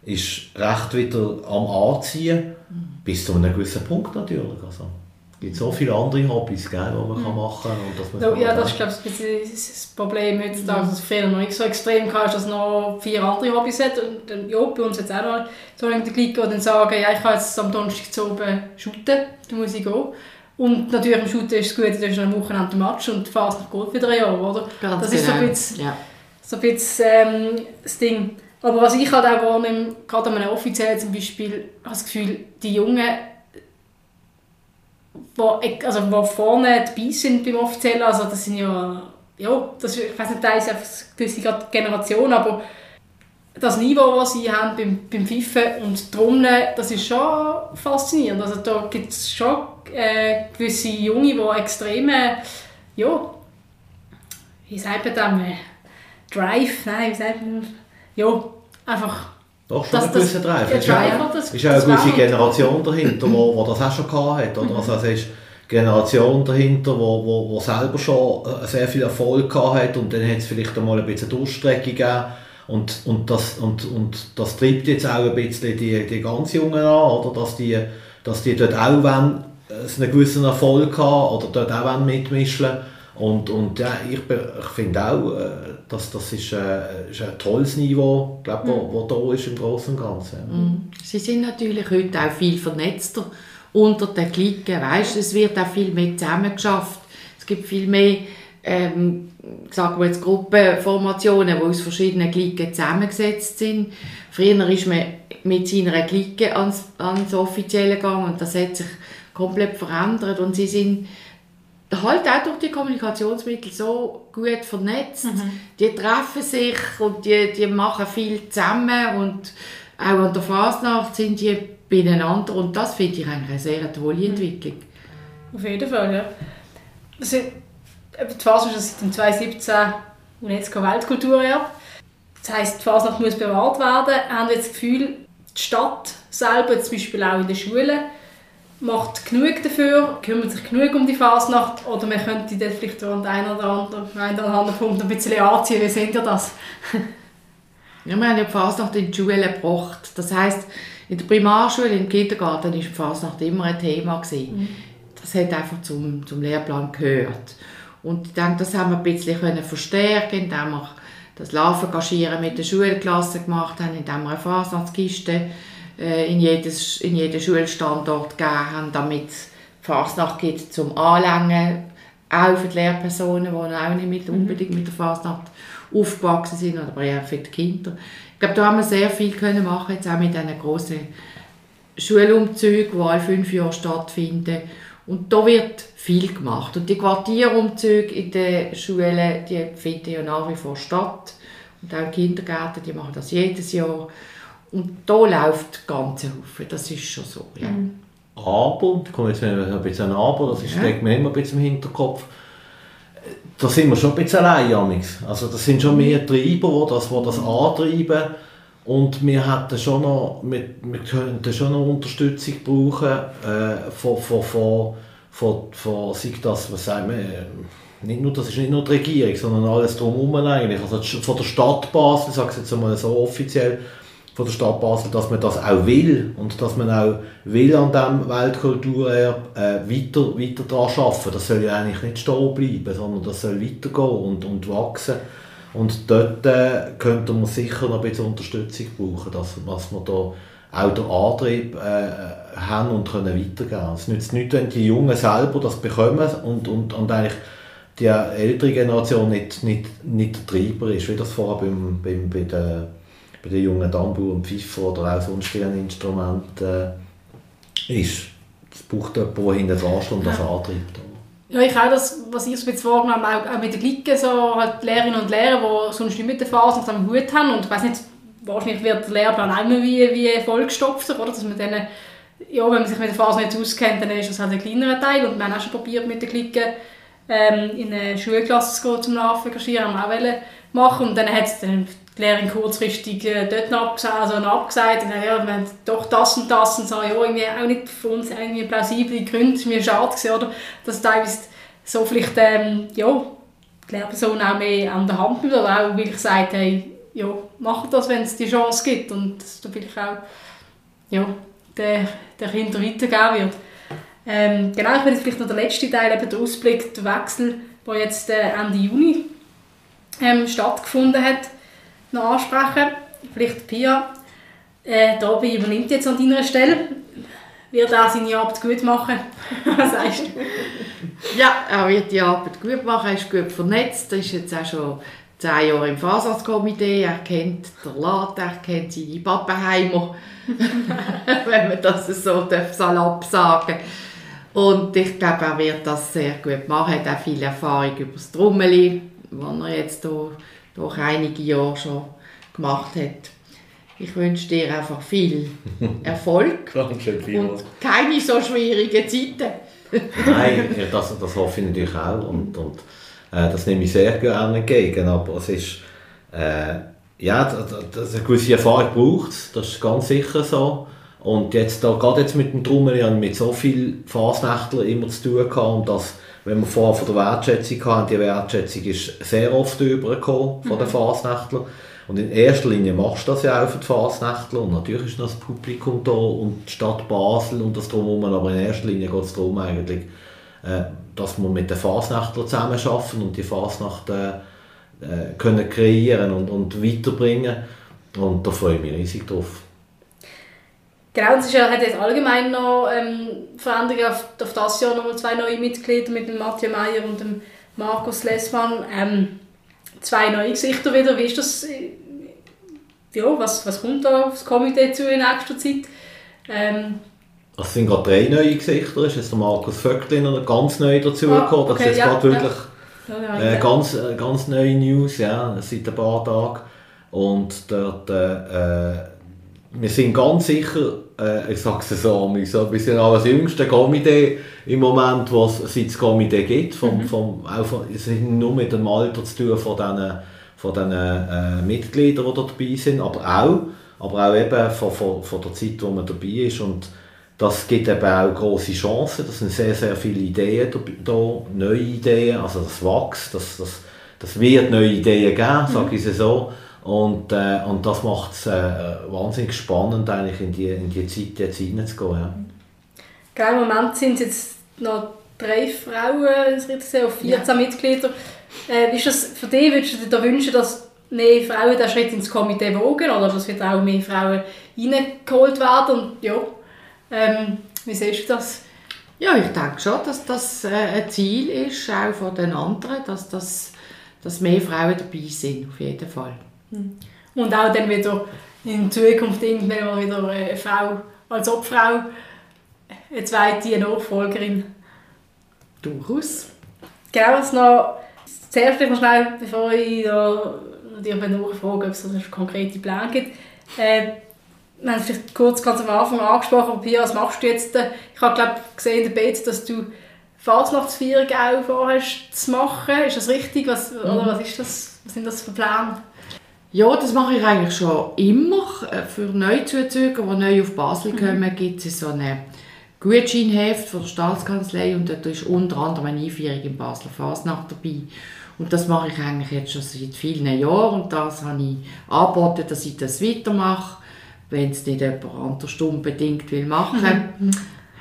ist recht wieder am Anziehen, mhm. bis zu einem gewissen Punkt natürlich. Also. Es gibt so viele andere Hobbys, die man mhm. kann machen kann. No, ja, das ist glaube ich das Problem heutzutage, dass früher noch nicht so extrem war, dass es noch vier andere Hobbys hat. Und dann, ja, bei uns jetzt auch noch so in der Clique, die dann sagen, ja, ich kann jetzt am Donnerstag zu oben shooten, dann muss ich gehen. Und natürlich am Shooten ist es gut, du hast am Wochenende Match und fährst nach Gold wieder ein Jahr, oder? Ganz das ist so ein genau. bisschen, ja. so ein bisschen ähm, das Ding. Aber was ich halt auch wahrnehme, gerade an einem Offiziellen zum Beispiel, habe das Gefühl, die Jungen wo, also wo vorne dabei sind beim Offiziellen, also das sind ja, ja das ich weiß nicht, ist einfach eine gewisse Generation, aber das Niveau, das sie haben beim, beim Pfeifen und Trommeln, das ist schon faszinierend. Also da gibt es schon äh, gewisse Junge, die extreme, ja, wie sagt man das, Drive, nein, wie sagt man, ja, einfach doch, schon ein gewisser Drive. Es ist, ja, ist ja eine gewisse Generation dahinter, die wo, wo das auch schon gehabt hat. Oder? Also es ist eine Generation dahinter, die wo, wo, wo selber schon äh, sehr viel Erfolg gehabt hat und dann hat es vielleicht einmal ein bisschen Durchstrecke gegeben. Und, und, das, und, und das treibt jetzt auch ein bisschen die, die ganz Jungen an, oder? Dass, die, dass die dort auch wollen, äh, einen gewissen Erfolg haben oder dort auch mitmischen wollen und, und ja, ich, ich finde auch, äh, dass das ist, äh, ist ein tolles Niveau, glaub, wo, mhm. wo da ist im Großen und Ganzen. Mhm. Sie sind natürlich heute auch viel vernetzter unter den Klicken. Weißt, es wird auch viel mehr zusammengeschafft. Es gibt viel mehr ähm, sagen wir jetzt Gruppenformationen, die aus verschiedenen Klicken zusammengesetzt sind. Früher ist man mit seiner Clique ans, ans Offizielle gegangen und das hat sich komplett verändert und sie sind halt auch durch die Kommunikationsmittel so gut vernetzt. Mhm. Die treffen sich und die, die machen viel zusammen und auch an der Fasnacht sind die beieinander und das finde ich eigentlich eine sehr tolle mhm. Entwicklung. Auf jeden Fall, ja. Also, die Fasnacht ist seit 2017 UNESCO-Weltkulturerbe. Das heisst, die Fasnacht muss bewahrt werden. Haben wir das Gefühl, die Stadt selber, zum Beispiel auch in den Schulen, macht genug dafür, kümmert sich genug um die Fasnacht oder man könnte das vielleicht an einen oder anderen, einen oder anderen Punkt ein bisschen anziehen. Wie seht ihr das? ja, wir haben ja die Fasnacht in die Schule gebracht. Das heisst, in der Primarschule, im Kindergarten war die Fasnacht immer ein Thema. Mhm. Das hat einfach zum, zum Lehrplan gehört. Und ich denke, das haben wir ein bisschen verstärken indem wir das Laufengaschieren mit der Schulklasse gemacht haben, indem wir eine Fasnachtskiste äh, in, jedes, in jeden Schulstandort gegeben haben, damit es Fasnacht gibt zum Anlängen, auch für die Lehrpersonen, die auch nicht mit, mhm. unbedingt mit der Fasnacht aufgewachsen sind, aber eher für die Kinder. Ich glaube, da haben wir sehr viel können machen, jetzt auch mit diesen grossen Schulumzügen, die alle fünf Jahre stattfinden. Und da wird viel gemacht. Und die Quartierumzüge in den Schulen, die finden ja nach wie vor statt. Und auch die Kindergärten, die machen das jedes Jahr. Und da läuft ganz Haufen, das ist schon so. Ja. Mhm. Aber, da kommt jetzt ein bisschen Aber, das ist, ja. mir immer ein bisschen im Hinterkopf, da sind wir schon ein bisschen allein, Also das sind schon mehr Treiber, die das, die das antreiben. Und wir hätten schon noch, wir, wir könnten schon noch Unterstützung brauchen äh, von, von, von, von, von, sei das, was sagen wir, nicht nur, das ist nicht nur die Regierung, sondern alles drumherum eigentlich. Also von der Stadt Basel, ich sage es jetzt einmal so offiziell, von der Stadt Basel, dass man das auch will und dass man auch will an diesem Weltkulturerbe äh, weiter, weiter daran arbeiten. Das soll ja eigentlich nicht stehen bleiben, sondern das soll weitergehen und, und wachsen. Und dort äh, könnte man sicher noch ein bisschen Unterstützung brauchen, dass, dass wir da auch den Antrieb äh, haben und können weitergehen. Es nützt nichts, wenn die Jungen selber das bekommen und, und, und eigentlich die ältere Generation nicht, nicht, nicht der Treiber ist, wie das vorher beim, beim, bei der bei den jungen Dambu und Pfeifer oder auch sonst ein Instrument äh, ist. Es braucht jemanden, der hinten dran steht und das antreibt. Ja, ich auch das, was ich so bisschen wahrgenommen auch, auch mit den Glicken, so halt Lehrerinnen und Lehrer, die sonst nicht mit der Phase am Hut haben und ich weiß nicht, wahrscheinlich wird der Lehrplan auch immer wie, wie vollgestopft, oder? Dass man denen, ja, wenn man sich mit der Phase nicht auskennt, dann ist das halt ein kleinerer Teil und wir haben auch schon probiert mit den Glicken ähm, in eine Schulklasse zu gehen, zum Nachengagieren, haben wir auch machen und dann hat dann die Lehrerin kurzfristig äh, dort noch abgesagt, also noch abgesagt und dann, ja, wir haben doch das und das und so, ja, irgendwie auch nicht für uns irgendwie plausible Gründe, war mir schade gewesen, oder? Dass teilweise so vielleicht, ähm, ja, die Lehrperson auch mehr an der Hand nimmt oder auch wirklich sagt, hey, ja, macht das, wenn es die Chance gibt und dass da vielleicht auch, ja, der, der Kinder weitergeben wird. Ähm, genau, ich will jetzt vielleicht noch der letzte Teil, eben der Ausblick, der Wechsel, der jetzt äh, Ende Juni ähm, stattgefunden hat, noch ansprechen. Vielleicht Pia, äh, Tobi übernimmt jetzt an deiner Stelle. Wird er seine Arbeit gut machen? Was sagst du? Ja, er wird die Arbeit gut machen, er ist gut vernetzt, er ist jetzt auch schon zehn Jahre im Fahrsatzkomitee, er kennt den Laden, er kennt seine Pappenheimer, wenn man das so salopp sagen Und ich glaube, er wird das sehr gut machen, er hat auch viel Erfahrung über das Trommeli, was er jetzt hier durch einige Jahre schon gemacht hat. Ich wünsche dir einfach viel Erfolg und keine so schwierigen Zeiten. Nein, das, das hoffe ich natürlich auch und, und äh, das nehme ich sehr gerne entgegen, aber es ist, äh, ja, das, eine gewisse Erfahrung braucht das ist ganz sicher so. Und jetzt, da, gerade jetzt mit dem Trommel, ich mit so vielen Fasnächtlern immer zu tun gehabt und das wenn wir vorher von der Wertschätzung hatten, die Wertschätzung ist sehr oft übergekommen von den mhm. Fasnächtlern. Und in erster Linie machst du das ja auch für die Fasnächtler und natürlich ist noch das Publikum da und die Stadt Basel und das drumherum, aber in erster Linie geht es darum eigentlich, äh, dass wir mit den Fasnächtlern zusammenarbeiten und die Fasnacht äh, äh, können kreieren und, und weiterbringen und da freue ich mich riesig drauf. Genau, es ist ja, hat jetzt allgemein noch ähm, Veränderungen auf, auf das Jahr nochmal zwei neue Mitglieder mit dem Matthias Meyer und dem Markus Lessmann. Ähm, zwei neue Gesichter wieder. Wie ist das? Äh, ja, was, was kommt da aufs Komitee zu in nächster Zeit? Ähm, es sind gerade drei neue Gesichter. Es ist der Markus Vöcklin ganz neu dazugekommen. Ah, okay, das ist ja, gerade wirklich ja. äh, ganz, äh, ganz neue News, ja, seit ein paar Tagen. Und dort äh, wir sind ganz sicher, äh, ich sage es so, wir sind auch das jüngste Komitee im Moment, was es das Komitee gibt. Vom, mhm. vom, auch von, es hat nur mit dem Alter zu tun von diesen, von äh, Mitgliedern, die da dabei sind, aber auch, aber auch eben von, von, von der Zeit, wo man dabei ist. Und das gibt eben auch große Chancen. Das sind sehr, sehr viele Ideen da, neue Ideen, also das wächst, das, das, das wird neue Ideen geben, mhm. sage ich es so. Und, äh, und das macht es äh, wahnsinnig spannend, eigentlich in die, in die Zeit jetzt hineinzugehen. Ja. Im Moment sind es jetzt noch drei Frauen, das auf 14 ja. Mitglieder. Äh, ist das für dich, würdest du dir wünschen, dass mehr Frauen den Schritt ins Komitee wagen oder dass wird auch mehr Frauen reingeholt werden? Und, ja, ähm, wie siehst du das? Ja, ich denke schon, dass das äh, ein Ziel ist, auch von den anderen, dass, das, dass mehr Frauen dabei sind, auf jeden Fall. Und auch dann wieder in Zukunft irgendwann mal wieder eine Frau als Obfrau, eine zweite Nachfolgerin. Durchaus. Genau, was noch, zuerst noch schnell, bevor ich da natürlich nachfrage, ob es einen konkreten Plan gibt. Äh, wir haben vielleicht kurz ganz am Anfang angesprochen, Pia, was machst du jetzt? Ich habe glaube gesehen in der Bett, dass du Fasnachtsfeierung auch vorhast zu machen. Ist das richtig? Was, mhm. Oder was, ist das, was sind das für Pläne? Ja, das mache ich eigentlich schon immer. Äh, für Neuzuzüger, die neu auf Basel mhm. kommen, gibt es so ein Gutscheinheft von der Staatskanzlei und dort ist unter anderem eine Einführung in Basler Fasnacht dabei. Und das mache ich eigentlich jetzt schon seit vielen Jahren und das habe ich angeboten, dass ich das weitermache, wenn es nicht jemand anders unbedingt will machen. Mhm.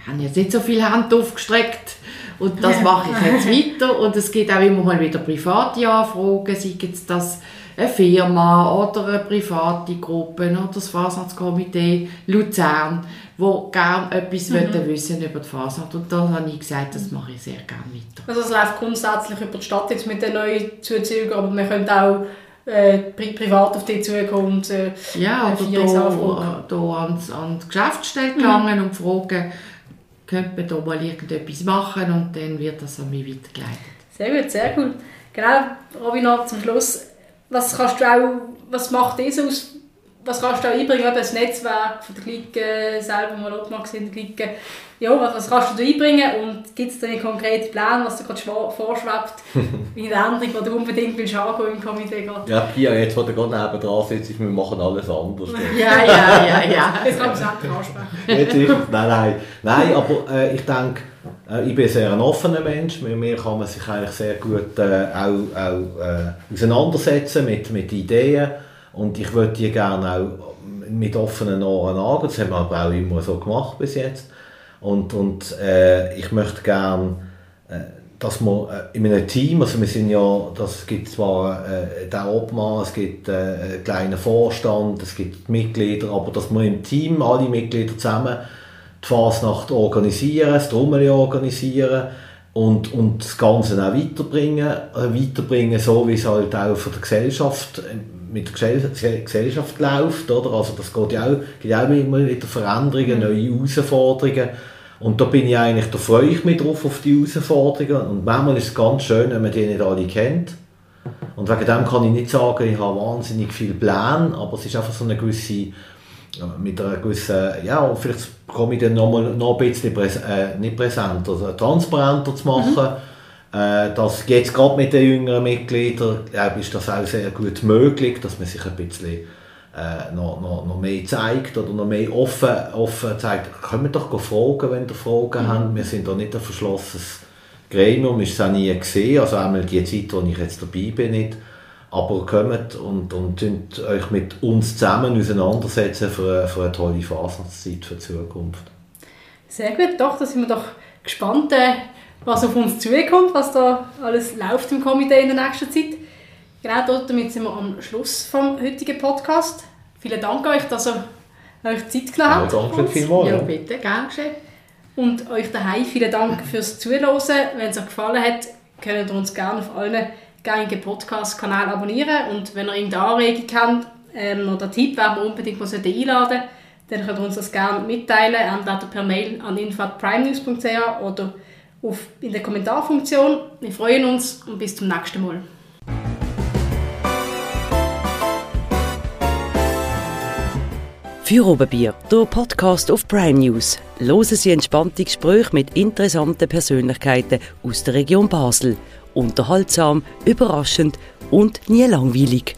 Ich habe jetzt nicht so viel Hand aufgestreckt und das mache ich jetzt weiter und es gibt auch immer mal wieder private Anfragen, sei es das eine Firma oder eine private Gruppe oder das Fasnachtskomitee Luzern, wo gerne etwas mhm. wissen über die Fasnacht. Und da habe ich gesagt, das mache ich sehr gerne weiter. Also es läuft grundsätzlich über die Stadt jetzt mit den neuen Zuzügen, aber man könnte auch äh, pri privat auf dich zukommt. Äh, ja, äh, oder da, da ans, an die Geschäftsstelle gelangen mhm. und fragen, könnte man da mal irgendetwas machen und dann wird das an mich weitergeleitet. Sehr gut, sehr cool. Genau, Robin, zum Schluss. Was kannst du auch, was macht das aus was kannst du auch einbringen, eben das Netzwerk von der Clique selber, mal aufmerksam in der ja, was, was kannst du da einbringen und gibt es da einen konkreten Plan, was dir gerade vorschwebt, wie eine Änderung, die du unbedingt willst angehen im Komitee gerade? Ja, Pia, jetzt, wo du gerade nebenan sitzt, wir machen alles anders. ja, ja, ja, ja. Jetzt kann man es auch ansprechen. Jetzt nein, nein. Nein, aber äh, ich denke, äh, ich bin sehr ein offener Mensch, mit mir kann man sich eigentlich sehr gut äh, auch, auch äh, auseinandersetzen mit, mit Ideen und ich würde die gerne auch mit offenen Ohren angehen. Das haben wir aber auch immer so gemacht bis jetzt. Und, und äh, ich möchte gerne, äh, dass wir äh, in einem Team, also wir sind ja, das gibt zwar äh, den Obmann, es gibt äh, einen kleinen Vorstand, es gibt Mitglieder, aber dass wir im Team, alle Mitglieder zusammen, die Fasnacht organisieren, das Trommel organisieren und, und das Ganze auch weiterbringen, äh, weiterbringen, so wie es halt auch von der Gesellschaft mit der Gesellschaft läuft. Oder? Also das geht ja auch, gibt auch immer wieder Veränderungen, mhm. neue Herausforderungen. Und da bin ich eigentlich, da freue ich mich drauf auf die Herausforderungen. Und manchmal ist es ganz schön, wenn man die nicht alle kennt. Und wegen dem kann ich nicht sagen, ich habe wahnsinnig viele Pläne, aber es ist einfach so eine gewisse, mit einer gewissen, ja, vielleicht komme ich dann noch, mal, noch ein bisschen präs, äh, nicht präsenter, also transparenter zu machen. Mhm äh, das jetzt gerade mit den jüngeren Mitgliedern glaube ist das auch sehr gut möglich, dass man sich ein bisschen äh, noch, noch, noch mehr zeigt oder noch mehr offen, offen zeigt. Können doch fragen, wenn ihr Fragen mhm. habt. Wir sind da nicht ein verschlossenes Gremium, ist es auch nie gesehen, also einmal die Zeit, wo ich jetzt dabei bin, nicht. Aber kommt und, und euch mit uns zusammen auseinandersetzen für, für eine tolle Fasernszeit für die Zukunft. Sehr gut, doch, da sind wir doch gespannt. Äh was auf uns zukommt, was da alles läuft im Komitee in der nächsten Zeit. Genau damit sind wir am Schluss vom heutigen Podcast. Vielen Dank euch, dass ihr euch Zeit genommen habt. Ja, danke vielmals. Ja, bitte, gerne geschehen. Und euch daheim vielen Dank fürs Zuhören. Wenn es euch gefallen hat, könnt ihr uns gerne auf allen gängigen Podcast-Kanälen abonnieren. Und wenn ihr irgendeine Anregung habt ähm, oder Tipp, wer wir unbedingt mal einladen dann könnt ihr uns das gerne mitteilen, entweder per Mail an info.primenews.ch oder auf, in der Kommentarfunktion. Wir freuen uns und bis zum nächsten Mal. Für Oberbier, der Podcast auf Prime News. Hören Sie entspannte Gespräche mit interessanten Persönlichkeiten aus der Region Basel. Unterhaltsam, überraschend und nie langweilig.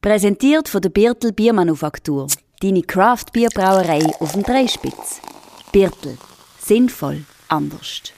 Präsentiert von der Birtel Biermanufaktur deine Craft-Bierbrauerei auf dem Dreispitz. Birtel. Sinnvoll anders.